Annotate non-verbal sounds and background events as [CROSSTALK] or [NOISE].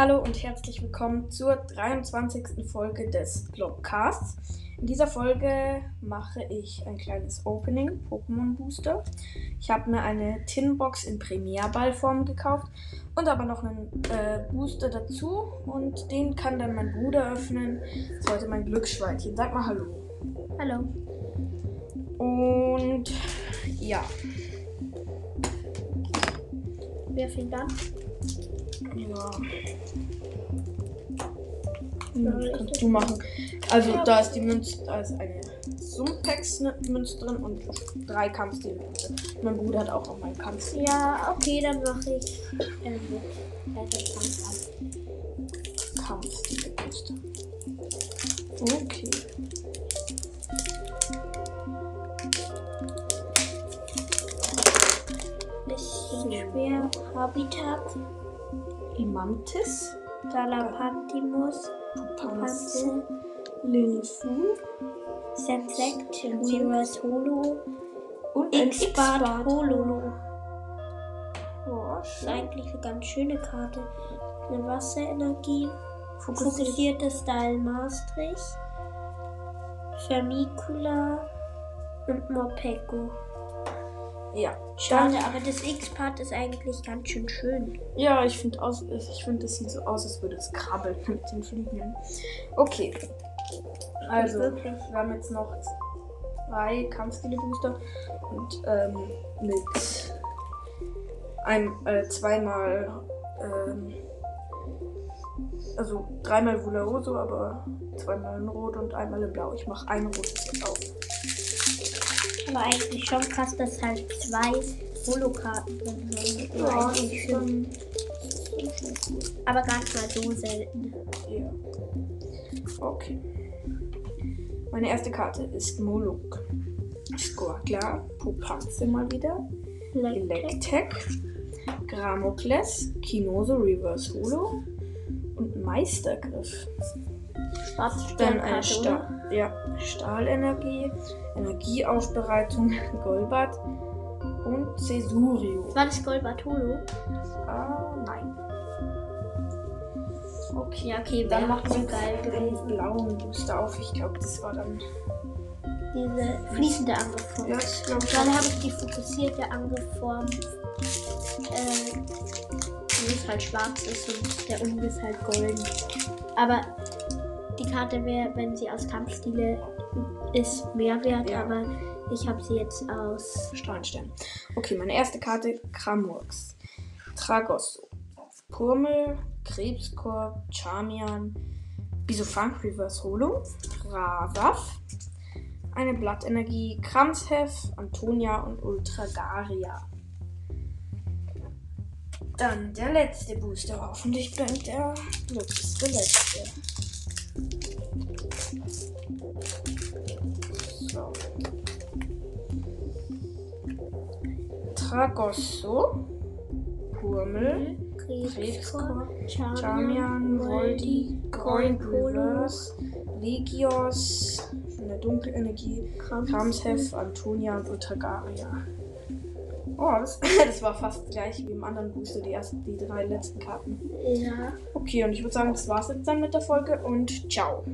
Hallo und herzlich willkommen zur 23. Folge des Blogcasts. In dieser Folge mache ich ein kleines Opening, Pokémon Booster. Ich habe mir eine Tinbox in Premierballform gekauft und aber noch einen äh, Booster dazu und den kann dann mein Bruder öffnen. Das ist heute mein Glücksschweinchen. Sag mal Hallo. Hallo. Und ja. Wer fängt an? Ja. Hm, kannst du machen. Also da ist die Münze, da ist eine Sumpex-Münze drin und drei Kampfstil-Münze. Mein Bruder hat auch noch meinen Kampfstil. Ja, okay, dann mache ich ähm, äh. Kampfstil-Münze. Okay. Bisschen schwer. Habitat. Imantis, Dalapantimus. Panze, Linfu Sensect. Reverse Holo. und X-Bart. Hololo. Oh, Das ist eigentlich eine ganz schöne Karte. Eine Wasserenergie. Fokussiert. Fokussierte Style Maastricht. Vermicula. Und Morpeko. Ja. Schade, aber das X-Part ist eigentlich ganz schön schön. Ja, ich finde ich finde, das sieht so aus, als würde es krabbeln [LAUGHS] mit den Flügeln. Okay. Also, Wirklich. wir haben jetzt noch zwei Kampfstile-Booster und ähm, mit einem, äh, zweimal, ähm, also dreimal Vularoso, aber zweimal in Rot und einmal in Blau. Ich mache ein rotes jetzt Aber eigentlich schon krass, dass halt zwei Holo-Karten drin sind. Ja, eigentlich schon. Aber gar nicht mal so selten. Ja. Okay. Meine erste Karte ist Moluk. Skorkla, Pupanze mal wieder. Electek, Gramokles, Kinoso Reverse Holo und Meistergriff. Schwarze Dann eine Sternkarte, Stahl, ja, Stahlenergie, Energieaufbereitung, [LAUGHS] Golbat und Cesurio. War das Golbat Holo? Ah, nein. Okay, okay, dann macht man geil gewesen. blauen Booster auf. Ich glaube, das war dann. Diese fließende Angriffsform. Ja, ich glaube Dann habe ich die fokussierte Angriffsform, äh, wo es halt schwarz ist und der Umriss ist halt golden. Aber die Karte wäre, wenn sie aus Kampfstile ist, mehr wert, Ja. aber ich habe sie jetzt aus Strahlenstern. Okay, meine erste Karte: Kramurks, Tragosso, Purmel, Krebskorb, Charmian, Bisofunk Reverse Holo, Ravaf, eine Blattenergie, Kramshef, Antonia und Ultragaria. Dann der letzte Booster. Hoffentlich bleibt der glücklichste letzte. So. Tragosso, Purmel, Krebskorb, Charmian, Volti, Goring Reverse, Legios, eine Dunkelenergie, Kramshef, Antonia und Ultragaria. Oh, das, [LAUGHS] das war fast gleich wie im anderen Booster, die ersten, die drei letzten Karten. Ja. Okay, und ich würde sagen, das war's jetzt dann mit der Folge und ciao.